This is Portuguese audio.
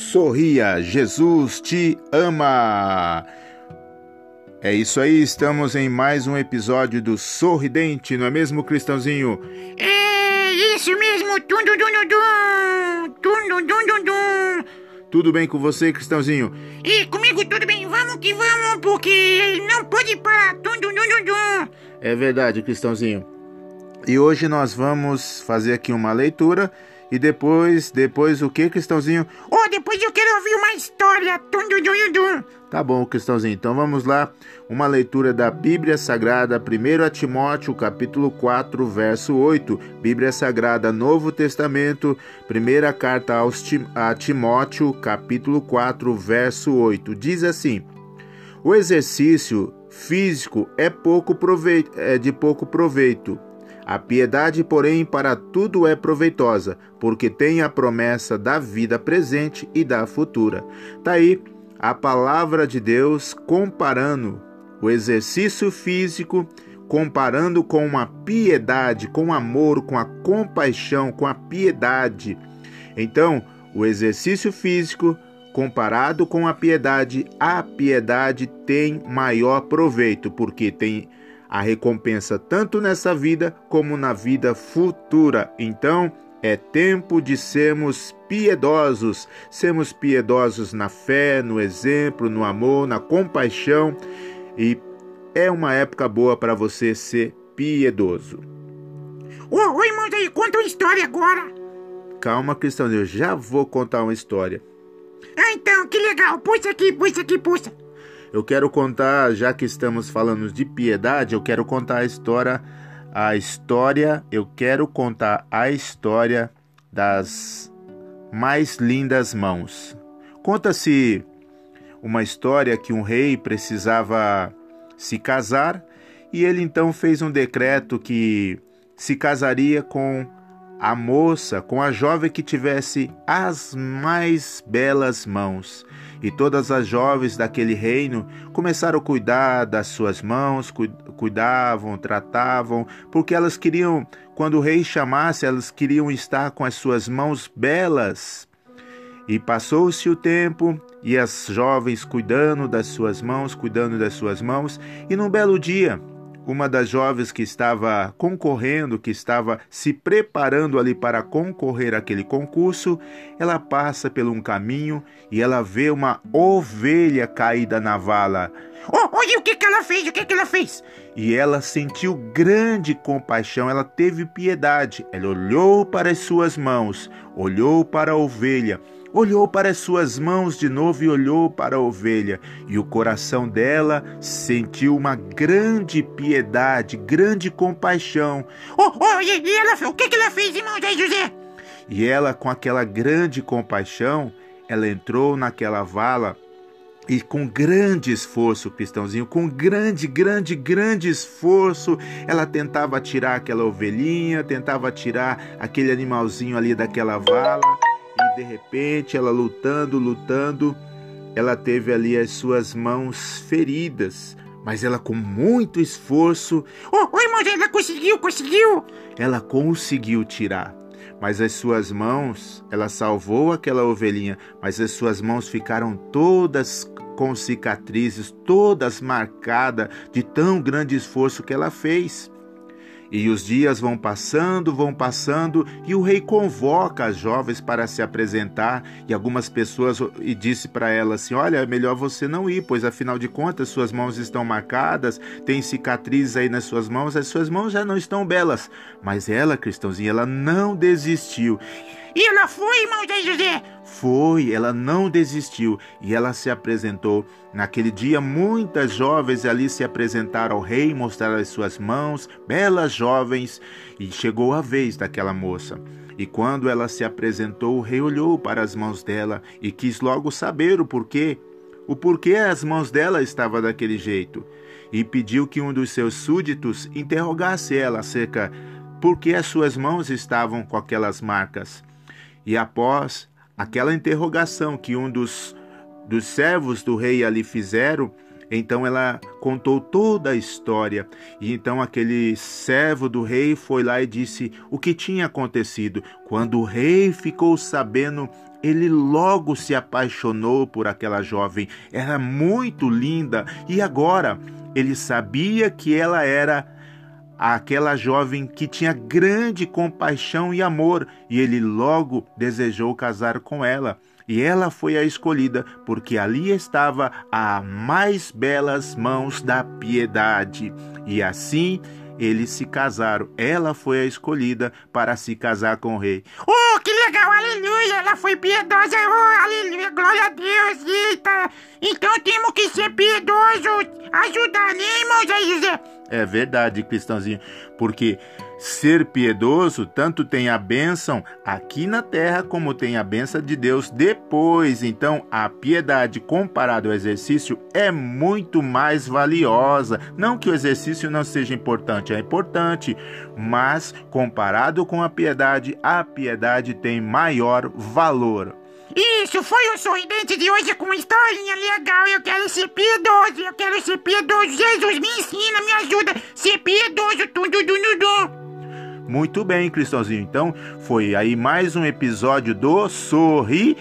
Sorria, Jesus te ama. É isso aí, estamos em mais um episódio do Sorridente, não é mesmo, Cristãozinho? É isso mesmo, dum dum dum tum dum dum dum dum. Tudo bem com você, Cristãozinho? E comigo tudo bem, vamos que vamos, porque não pode parar, tum dum dum dum dum. É verdade, Cristãozinho. E hoje nós vamos fazer aqui uma leitura e depois, depois o que, Cristãozinho? Oh, depois eu quero ouvir uma história, tum dum dum. Tá bom, Cristãozinho. Então vamos lá. Uma leitura da Bíblia Sagrada, 1 Timóteo, capítulo 4, verso 8. Bíblia Sagrada, Novo Testamento, primeira carta aos Tim a Timóteo, capítulo 4, verso 8. Diz assim: O exercício físico é, pouco proveito, é de pouco proveito. A piedade, porém, para tudo é proveitosa, porque tem a promessa da vida presente e da futura. Tá aí a palavra de Deus comparando o exercício físico, comparando com a piedade, com amor, com a compaixão, com a piedade. Então, o exercício físico comparado com a piedade, a piedade tem maior proveito, porque tem a recompensa tanto nessa vida como na vida futura. Então, é tempo de sermos piedosos, sermos piedosos na fé, no exemplo, no amor, na compaixão e é uma época boa para você ser piedoso. Ô, oi, irmão, aí, conta uma história agora. Calma, Cristão, eu já vou contar uma história. Ah, então, que legal. Puxa aqui, puxa aqui, puxa. Eu quero contar, já que estamos falando de piedade, eu quero contar a história a história, eu quero contar a história das mais lindas mãos. Conta-se uma história que um rei precisava se casar e ele então fez um decreto que se casaria com a moça, com a jovem que tivesse as mais belas mãos. E todas as jovens daquele reino começaram a cuidar das suas mãos, cuidavam, tratavam, porque elas queriam, quando o rei chamasse, elas queriam estar com as suas mãos belas. E passou-se o tempo, e as jovens cuidando das suas mãos, cuidando das suas mãos, e num belo dia, uma das jovens que estava concorrendo, que estava se preparando ali para concorrer àquele concurso, ela passa por um caminho e ela vê uma ovelha caída na vala. Oh, olha o que, que ela fez, o que, que ela fez? E ela sentiu grande compaixão, ela teve piedade. Ela olhou para as suas mãos, olhou para a ovelha olhou para as suas mãos de novo e olhou para a ovelha, e o coração dela sentiu uma grande piedade, grande compaixão. Oh, oh, e, e ela, o que, que ela fez, irmão Zé José? E ela, com aquela grande compaixão, ela entrou naquela vala e com grande esforço, Cristãozinho, com grande, grande, grande esforço, ela tentava tirar aquela ovelhinha, tentava tirar aquele animalzinho ali daquela vala e de repente ela lutando, lutando, ela teve ali as suas mãos feridas, mas ela com muito esforço. Oh, oh irmão, ela conseguiu, conseguiu! Ela conseguiu tirar. Mas as suas mãos, ela salvou aquela ovelhinha, mas as suas mãos ficaram todas com cicatrizes, todas marcadas de tão grande esforço que ela fez. E os dias vão passando, vão passando, e o rei convoca as jovens para se apresentar, e algumas pessoas e disse para elas assim: "Olha, é melhor você não ir, pois afinal de contas suas mãos estão marcadas, tem cicatrizes aí nas suas mãos, as suas mãos já não estão belas". Mas ela, cristãozinha, ela não desistiu. E ela foi, irmão Zé José? Foi, ela não desistiu e ela se apresentou. Naquele dia, muitas jovens ali se apresentaram ao rei, mostraram as suas mãos, belas jovens, e chegou a vez daquela moça. E quando ela se apresentou, o rei olhou para as mãos dela e quis logo saber o porquê. O porquê as mãos dela estavam daquele jeito. E pediu que um dos seus súditos interrogasse ela acerca por que as suas mãos estavam com aquelas marcas. E após aquela interrogação que um dos, dos servos do rei ali fizeram, Então ela contou toda a história. E então aquele servo do rei foi lá e disse o que tinha acontecido. Quando o rei ficou sabendo, ele logo se apaixonou por aquela jovem. Era muito linda e agora ele sabia que ela era aquela jovem que tinha grande compaixão e amor, e ele logo desejou casar com ela. E ela foi a escolhida, porque ali estava a mais belas mãos da piedade. E assim eles se casaram. Ela foi a escolhida para se casar com o rei. Oh, que legal, aleluia! Ela foi piedosa, oh, aleluia, glória a Deus, eita! Então temos que ser piedosos, ajudar, né, irmão José? É verdade, cristãozinho, porque ser piedoso tanto tem a bênção aqui na terra como tem a bênção de Deus depois. Então, a piedade comparado ao exercício é muito mais valiosa. Não que o exercício não seja importante, é importante, mas comparado com a piedade, a piedade tem maior valor. Isso, foi o sorridente de hoje com uma historinha legal. Eu quero ser piedoso, eu quero ser piedoso. Jesus me ensina, me ajuda. Ser piedoso, tudo, tudo, tudo. Muito bem, Cristãozinho. Então, foi aí mais um episódio do Sorri